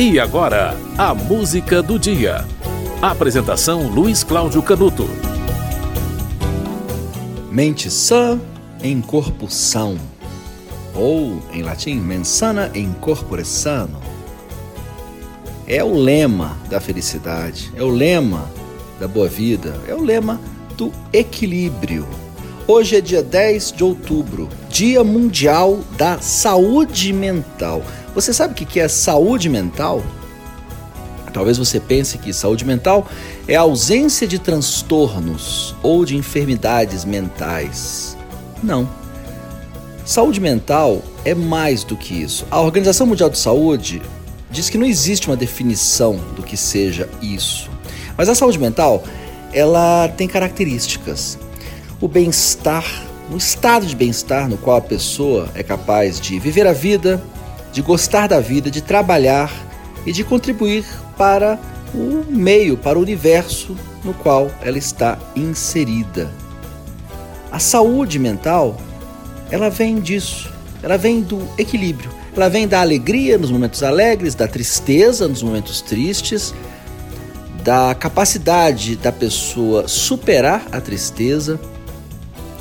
E agora, a música do dia. Apresentação Luiz Cláudio Canuto. Mente sã em corpo são, ou em latim, mensana in corpore sano. É o lema da felicidade, é o lema da boa vida, é o lema do equilíbrio. Hoje é dia 10 de outubro, Dia Mundial da Saúde Mental. Você sabe o que é saúde mental? Talvez você pense que saúde mental é a ausência de transtornos ou de enfermidades mentais. Não. Saúde mental é mais do que isso. A Organização Mundial de Saúde diz que não existe uma definição do que seja isso. Mas a saúde mental, ela tem características. O bem-estar, um estado de bem-estar no qual a pessoa é capaz de viver a vida, de gostar da vida, de trabalhar e de contribuir para o meio, para o universo no qual ela está inserida. A saúde mental, ela vem disso, ela vem do equilíbrio, ela vem da alegria nos momentos alegres, da tristeza nos momentos tristes, da capacidade da pessoa superar a tristeza,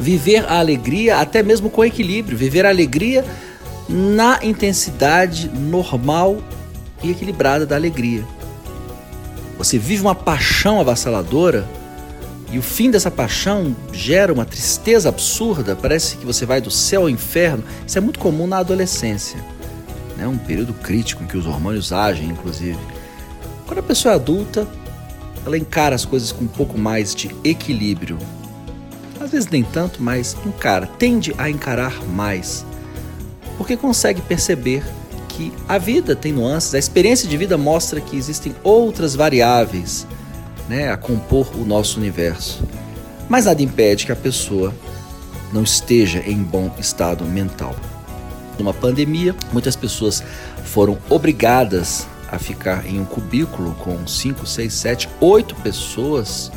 viver a alegria até mesmo com equilíbrio, viver a alegria na intensidade normal e equilibrada da alegria. Você vive uma paixão avassaladora e o fim dessa paixão gera uma tristeza absurda, parece que você vai do céu ao inferno. Isso é muito comum na adolescência, né? um período crítico em que os hormônios agem, inclusive. Quando a pessoa é adulta, ela encara as coisas com um pouco mais de equilíbrio. Às vezes nem tanto, mas encara, tende a encarar mais porque consegue perceber que a vida tem nuances, a experiência de vida mostra que existem outras variáveis né, a compor o nosso universo. Mas nada impede que a pessoa não esteja em bom estado mental. Numa pandemia, muitas pessoas foram obrigadas a ficar em um cubículo com 5, 6, 7, 8 pessoas,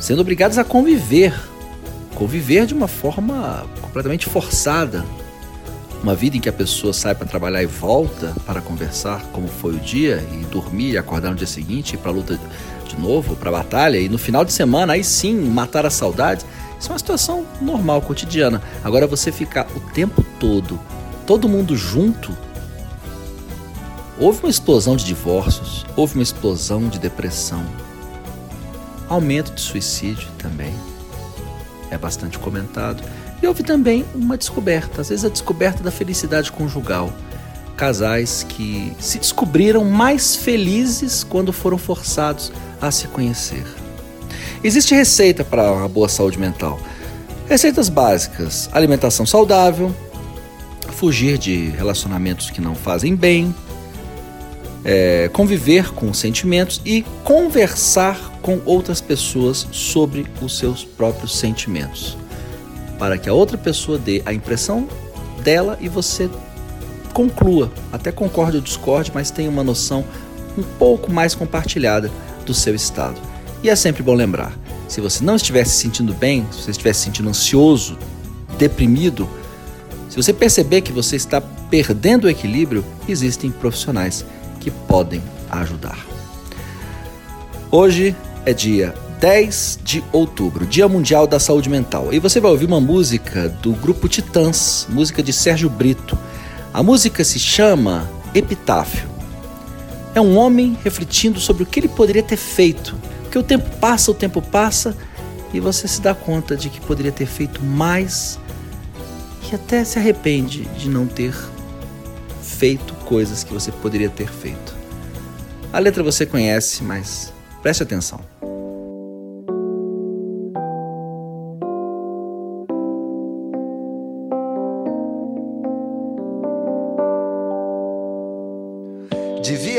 sendo obrigadas a conviver, conviver de uma forma completamente forçada, uma vida em que a pessoa sai para trabalhar e volta para conversar como foi o dia e dormir e acordar no dia seguinte para a luta de novo, para a batalha e no final de semana aí sim matar a saudade. Isso é uma situação normal, cotidiana. Agora você ficar o tempo todo, todo mundo junto, houve uma explosão de divórcios, houve uma explosão de depressão, aumento de suicídio também. É bastante comentado. E houve também uma descoberta, às vezes a descoberta da felicidade conjugal. Casais que se descobriram mais felizes quando foram forçados a se conhecer. Existe receita para uma boa saúde mental. Receitas básicas: alimentação saudável, fugir de relacionamentos que não fazem bem, é, conviver com sentimentos e conversar com outras pessoas sobre os seus próprios sentimentos para que a outra pessoa dê a impressão dela e você conclua, até concorde ou discorde, mas tenha uma noção um pouco mais compartilhada do seu estado. E é sempre bom lembrar: se você não estiver se sentindo bem, se você estiver se sentindo ansioso, deprimido, se você perceber que você está perdendo o equilíbrio, existem profissionais que podem ajudar. Hoje é dia 10 de outubro, Dia Mundial da Saúde Mental. E você vai ouvir uma música do grupo Titãs, música de Sérgio Brito. A música se chama Epitáfio. É um homem refletindo sobre o que ele poderia ter feito. Porque o tempo passa, o tempo passa e você se dá conta de que poderia ter feito mais e até se arrepende de não ter feito coisas que você poderia ter feito. A letra você conhece, mas preste atenção.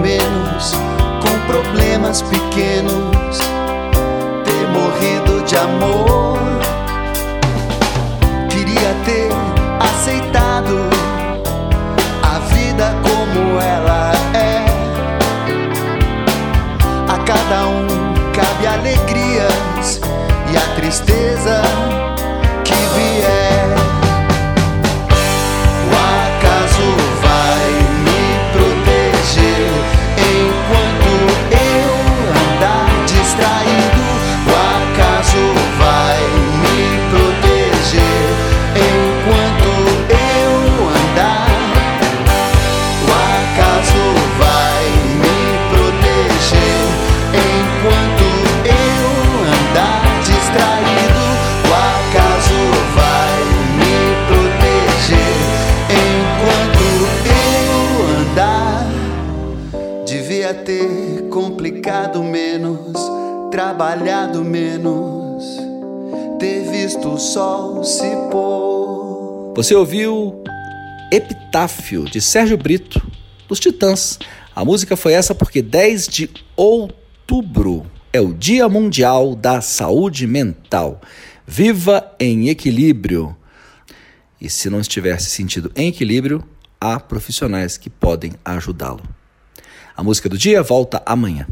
menos com problemas pequenos, ter morrido de amor. Trabalhado menos, ter visto o sol se pôr. Você ouviu Epitáfio, de Sérgio Brito, dos Titãs. A música foi essa porque 10 de outubro é o Dia Mundial da Saúde Mental. Viva em equilíbrio. E se não estiver se sentindo em equilíbrio, há profissionais que podem ajudá-lo. A música do dia volta amanhã.